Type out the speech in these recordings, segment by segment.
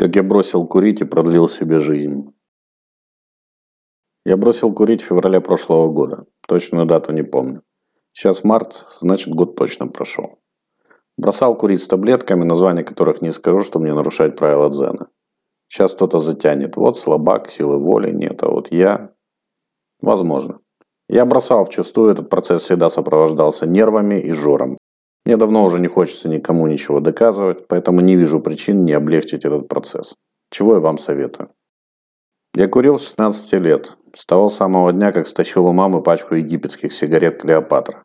Как я бросил курить и продлил себе жизнь. Я бросил курить в феврале прошлого года. Точную дату не помню. Сейчас март, значит год точно прошел. Бросал курить с таблетками, названия которых не скажу, чтобы не нарушать правила дзена. Сейчас кто-то затянет. Вот слабак, силы воли нет, а вот я... Возможно. Я бросал вчастую, этот процесс всегда сопровождался нервами и жором. Мне давно уже не хочется никому ничего доказывать, поэтому не вижу причин не облегчить этот процесс. Чего я вам советую. Я курил с 16 лет, с того самого дня, как стащил у мамы пачку египетских сигарет «Клеопатра».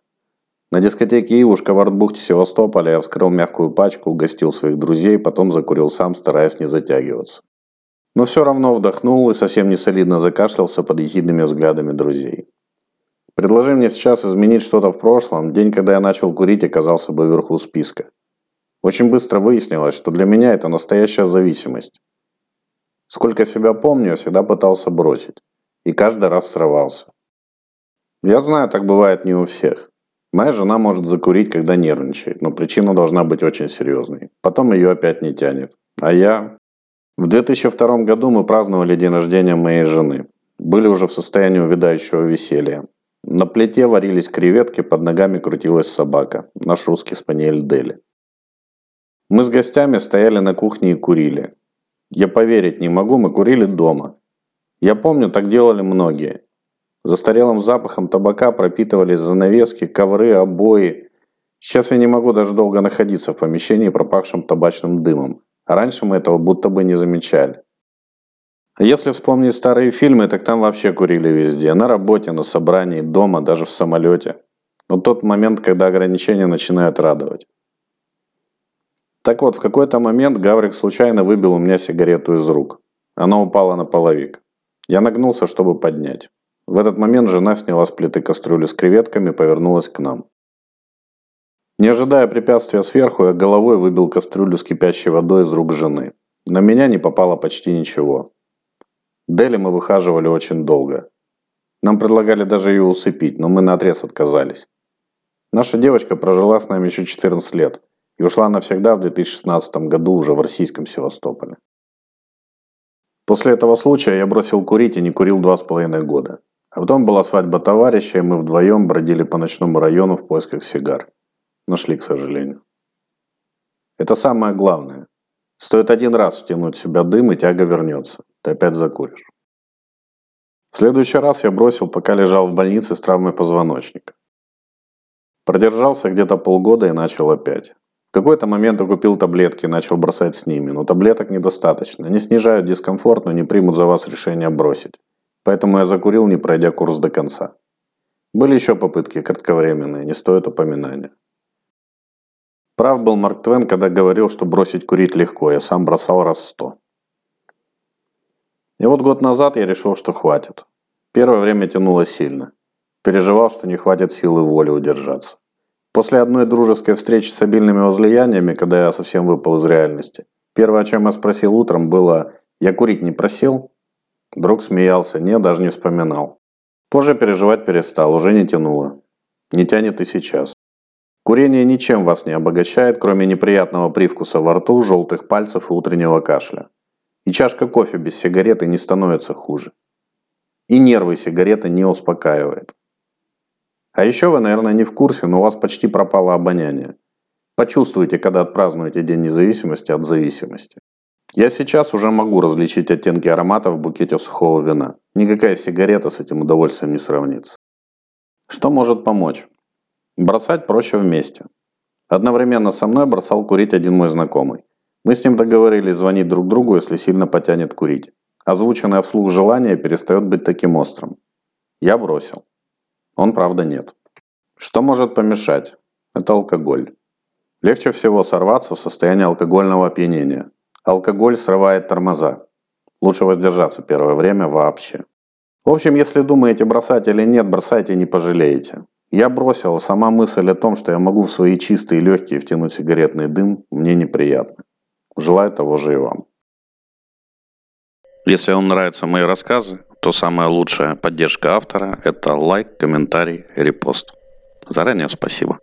На дискотеке «Ивушка» в Артбухте Севастополя я вскрыл мягкую пачку, угостил своих друзей, потом закурил сам, стараясь не затягиваться. Но все равно вдохнул и совсем не солидно закашлялся под ехидными взглядами друзей. Предложи мне сейчас изменить что-то в прошлом, день, когда я начал курить, оказался бы вверху списка. Очень быстро выяснилось, что для меня это настоящая зависимость. Сколько себя помню, я всегда пытался бросить. И каждый раз срывался. Я знаю, так бывает не у всех. Моя жена может закурить, когда нервничает, но причина должна быть очень серьезной. Потом ее опять не тянет. А я... В 2002 году мы праздновали день рождения моей жены. Были уже в состоянии увядающего веселья. На плите варились креветки, под ногами крутилась собака. Наш русский спаниель Дели. Мы с гостями стояли на кухне и курили. Я поверить не могу, мы курили дома. Я помню, так делали многие. Застарелым запахом табака пропитывались занавески, ковры, обои. Сейчас я не могу даже долго находиться в помещении, пропахшем табачным дымом. А раньше мы этого будто бы не замечали. Если вспомнить старые фильмы, так там вообще курили везде. На работе, на собрании, дома, даже в самолете. Но тот момент, когда ограничения начинают радовать. Так вот, в какой-то момент Гаврик случайно выбил у меня сигарету из рук. Она упала на половик. Я нагнулся, чтобы поднять. В этот момент жена сняла с плиты кастрюлю с креветками и повернулась к нам. Не ожидая препятствия сверху, я головой выбил кастрюлю с кипящей водой из рук жены. На меня не попало почти ничего. Дели мы выхаживали очень долго. Нам предлагали даже ее усыпить, но мы наотрез отказались. Наша девочка прожила с нами еще 14 лет и ушла навсегда в 2016 году уже в российском Севастополе. После этого случая я бросил курить и не курил два с половиной года. А потом была свадьба товарища, и мы вдвоем бродили по ночному району в поисках сигар. Нашли, к сожалению. Это самое главное. Стоит один раз втянуть в себя дым, и тяга вернется. Ты опять закуришь. В следующий раз я бросил, пока лежал в больнице с травмой позвоночника. Продержался где-то полгода и начал опять. В какой-то момент я купил таблетки и начал бросать с ними, но таблеток недостаточно. Они снижают дискомфорт, но не примут за вас решение бросить. Поэтому я закурил, не пройдя курс до конца. Были еще попытки кратковременные, не стоит упоминания. Прав был Марк Твен, когда говорил, что бросить курить легко, я сам бросал раз сто. И вот год назад я решил, что хватит. Первое время тянуло сильно. Переживал, что не хватит силы воли удержаться. После одной дружеской встречи с обильными возлияниями, когда я совсем выпал из реальности, первое, о чем я спросил утром, было «Я курить не просил?» Друг смеялся, не, даже не вспоминал. Позже переживать перестал, уже не тянуло. Не тянет и сейчас. Курение ничем вас не обогащает, кроме неприятного привкуса во рту, желтых пальцев и утреннего кашля. И чашка кофе без сигареты не становится хуже. И нервы сигареты не успокаивает. А еще вы, наверное, не в курсе, но у вас почти пропало обоняние. Почувствуйте, когда отпразднуете День независимости от зависимости. Я сейчас уже могу различить оттенки ароматов в букете сухого вина. Никакая сигарета с этим удовольствием не сравнится. Что может помочь? Бросать проще вместе. Одновременно со мной бросал курить один мой знакомый. Мы с ним договорились звонить друг другу, если сильно потянет курить. Озвученное вслух желание перестает быть таким острым. Я бросил. Он, правда, нет. Что может помешать? Это алкоголь. Легче всего сорваться в состоянии алкогольного опьянения. Алкоголь срывает тормоза. Лучше воздержаться первое время вообще. В общем, если думаете бросать или нет, бросайте не пожалеете. Я бросил, сама мысль о том, что я могу в свои чистые легкие втянуть сигаретный дым, мне неприятна. Желаю того же и вам. Если вам нравятся мои рассказы, то самая лучшая поддержка автора – это лайк, комментарий, репост. Заранее спасибо.